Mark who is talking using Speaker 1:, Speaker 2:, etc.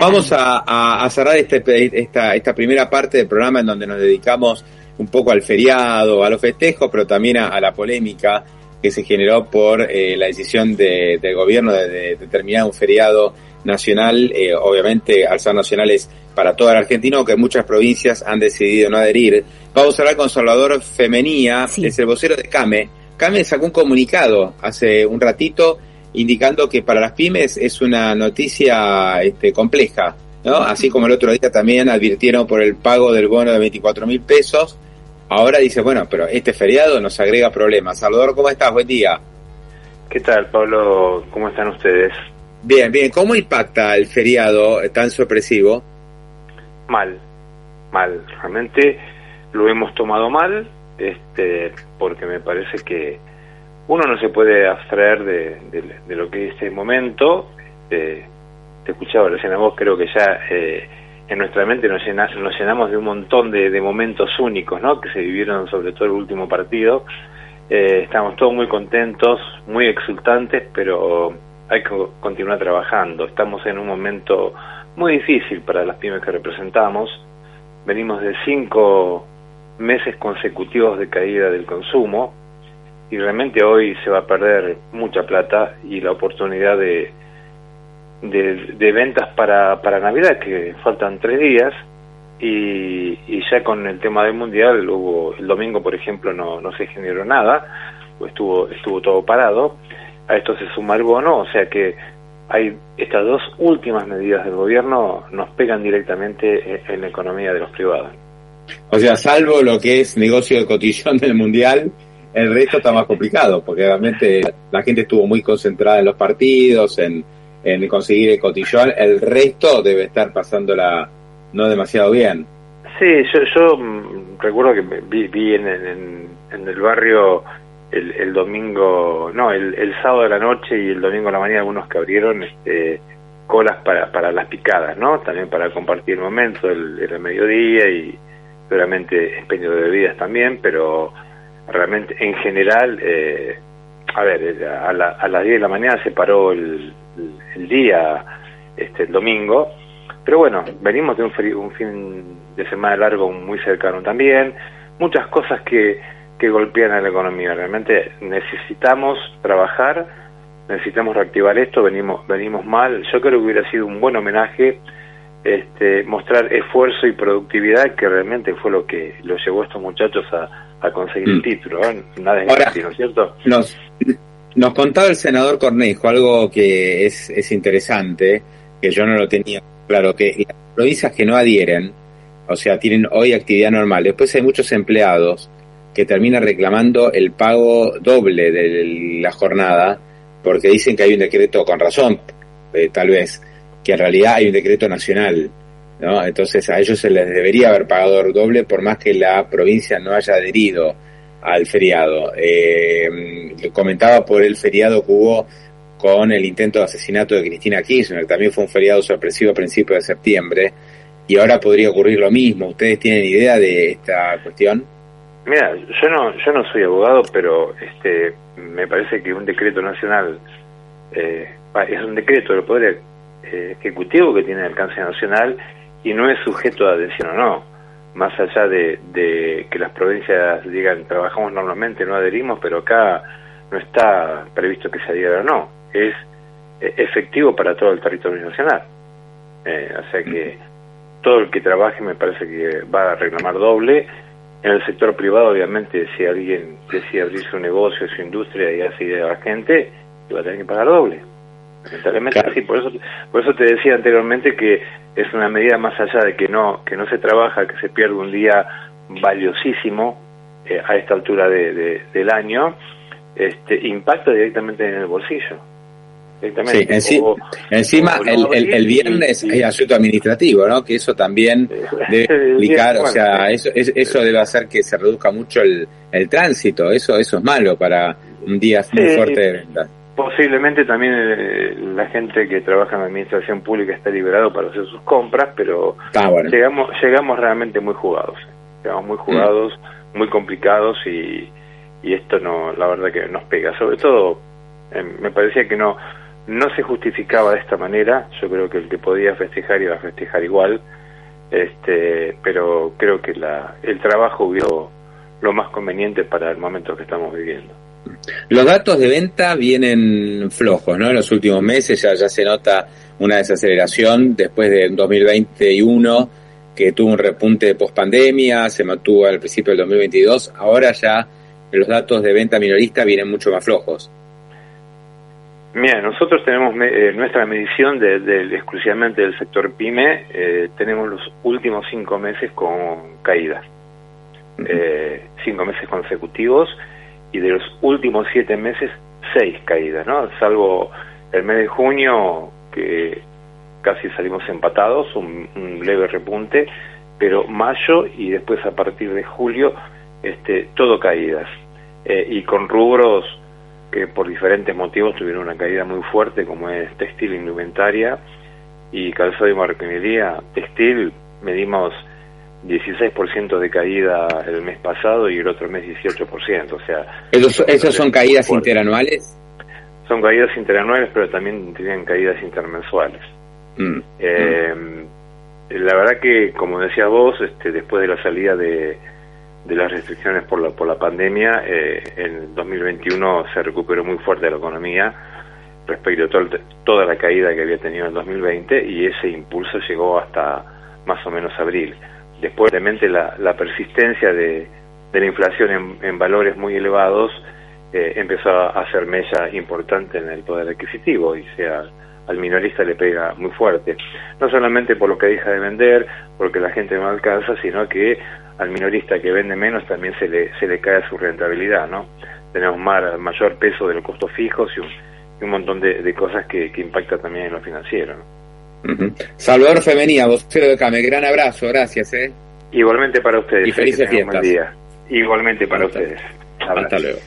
Speaker 1: Vamos a, cerrar este, esta, esta primera parte del programa en donde nos dedicamos un poco al feriado, a los festejos, pero también a, la polémica que se generó por eh, la decisión del gobierno de, determinar un feriado nacional, eh, obviamente al ser nacionales para toda la Argentina, que muchas provincias han decidido no adherir. Vamos a hablar con Salvador Femenía, es el vocero de CAME. CAME sacó un comunicado hace un ratito indicando que para las pymes es una noticia este, compleja, ¿no? Así como el otro día también advirtieron por el pago del bono de 24 mil pesos, ahora dice, bueno, pero este feriado nos agrega problemas. Salvador, ¿cómo estás? Buen día.
Speaker 2: ¿Qué tal, Pablo? ¿Cómo están ustedes?
Speaker 1: Bien, bien. ¿Cómo impacta el feriado tan sorpresivo?
Speaker 2: Mal, mal. Realmente lo hemos tomado mal, este, porque me parece que uno no se puede abstraer de, lo que es este momento. te escuchaba recién a vos, creo que ya eh, en nuestra mente nos, nos llenamos de un montón de, momentos únicos ¿no? que se vivieron sobre todo el último partido. Eh, estamos todos muy contentos, muy exultantes, pero hay que continuar trabajando. Estamos en un momento muy difícil para las pymes que representamos. Venimos de cinco meses consecutivos de caída del consumo, y realmente hoy se va a perder mucha plata y la oportunidad de, de, ventas para, para Navidad, que faltan tres días, y, y, ya con el tema del Mundial, hubo el domingo, por ejemplo, no, no se generó nada, estuvo, estuvo todo parado, a esto se suma el bono, o sea que hay estas dos últimas medidas del gobierno nos pegan directamente en la economía de los privados.
Speaker 1: O sea, salvo lo que es negocio de cotillón del Mundial, el resto está más complicado, porque realmente la gente estuvo muy concentrada en los partidos, en, en conseguir el cotillón, el resto debe estar pasándola no demasiado bien.
Speaker 2: Sí, yo, yo mm, recuerdo que vi, vi en, en, el barrio el, el domingo, no, el, el, sábado de la noche y el domingo de la mañana algunos que abrieron este, colas para, para las picadas, ¿no? También para compartir el momento, el, el mediodía y seguramente expendio de bebidas también, pero realmente en general, eh, a ver, eh, a, las 10 de la mañana se paró el, día, este, el domingo, pero bueno, venimos de un, un fin de semana largo muy cercano también, muchas cosas que, que golpean a la economía, realmente necesitamos trabajar, necesitamos reactivar esto, venimos, venimos mal, yo creo que hubiera sido un buen homenaje este, mostrar esfuerzo y productividad, que realmente fue lo que lo llevó a estos muchachos a, a conseguir el mm. título. ¿eh? Nada es Ahora, ¿no es cierto?
Speaker 1: Nos, nos contaba el senador Cornejo algo que es, es interesante, que yo no lo tenía claro, que las provincias que no adhieren, o sea, tienen hoy actividad normal, después hay muchos empleados que terminan reclamando el pago doble de la jornada, porque dicen que hay un decreto, con razón, eh, tal vez, que en realidad hay un decreto nacional ¿no? Entonces a ellos se les debería haber pagado doble por más que la provincia no haya adherido al feriado. Eh, comentaba por el feriado que hubo con el intento de asesinato de Cristina Kirchner, también fue un feriado sorpresivo a principios de septiembre, y ahora podría ocurrir lo mismo. ¿Ustedes tienen idea de esta cuestión?
Speaker 2: Mira, yo no, yo no soy abogado, pero este, me parece que un decreto nacional eh, es un decreto del Poder eh, Ejecutivo que tiene alcance nacional y no es sujeto a adhesión o no. Más allá de, que las provincias digan trabajamos normalmente, no adherimos, pero acá no está previsto que se adhiera o no. Es eh, efectivo para todo el territorio nacional. Eh, o sea que todo el que trabaje me parece que va a reclamar doble. En el sector privado, obviamente, si alguien decide abrir su negocio, su industria y así de la gente, va a tener que pagar doble. Lamentablemente sí, por eso, por eso te decía anteriormente que es una medida más allá de que no, que no se trabaja, que se pierde un día valiosísimo eh, a esta altura de, del año, este, impacta directamente en el bolsillo.
Speaker 1: Sí, encima el, el, viernes hay asunto administrativo, ¿no? Que eso también debe explicar, o sea, eso, eso debe hacer que se reduzca mucho el, el tránsito, eso eso es malo para un día muy fuerte de ventas.
Speaker 2: Posiblemente también eh, la gente que trabaja en la administración pública está liberado para hacer sus compras, pero ah, llegamos llegamos realmente muy jugados. Llegamos muy jugados, mm. muy complicados y, y esto no, la verdad que nos pega. Sobre todo, eh, me parecía que no no se justificaba de esta manera, yo creo que el que podía festejar iba a festejar igual, este, pero creo que la, el trabajo hubo lo más conveniente para el momento que estamos viviendo.
Speaker 1: Los datos de venta vienen flojos, ¿no? En los últimos meses ya, ya se nota una desaceleración después de 2021 que tuvo un repunte de pospandemia, se mantuvo al principio del 2022, ahora ya los datos de venta minorista vienen mucho más flojos.
Speaker 2: Mira, nosotros tenemos eh, nuestra medición de, exclusivamente del sector PYME, eh, tenemos los últimos cinco meses con caídas, eh, cinco meses consecutivos, y de los últimos siete meses, seis caídas, ¿no? Salvo el mes de junio, que casi salimos empatados, un, un leve repunte, pero mayo y después a partir de julio, este, todo caídas, y con rubros que por diferentes motivos tuvieron una caída muy fuerte, como es textil, indumentaria y calzado y marroquinería. Textil medimos 16% de caída el mes pasado y el otro mes 18%, o sea...
Speaker 1: ¿Esos, son caídas interanuales?
Speaker 2: Son caídas interanuales, pero también tienen caídas intermensuales. Mm, eh, La verdad que, como decías vos, este, después de la salida de de las restricciones por la, por la pandemia, eh, en 2021 se recuperó muy fuerte la economía respecto a toda la caída que había tenido en 2020 y ese impulso llegó hasta más o menos abril. Después, realmente, la, la persistencia de, la inflación en, valores muy elevados eh, empezó a hacer mella importante en el poder adquisitivo y sea al minorista le pega muy fuerte. No solamente por lo que deja de vender, porque la gente no alcanza, sino que al minorista que vende menos también se le, se le cae su rentabilidad, ¿no? Tenemos mayor peso de los costos fijos y un, montón de, cosas que, que impacta también en lo financiero,
Speaker 1: Salvador Femenía, vocero de CAME, gran abrazo, gracias, ¿eh?
Speaker 2: Igualmente para ustedes.
Speaker 1: Y felices fiestas.
Speaker 2: Igualmente para ustedes.
Speaker 1: Hasta luego.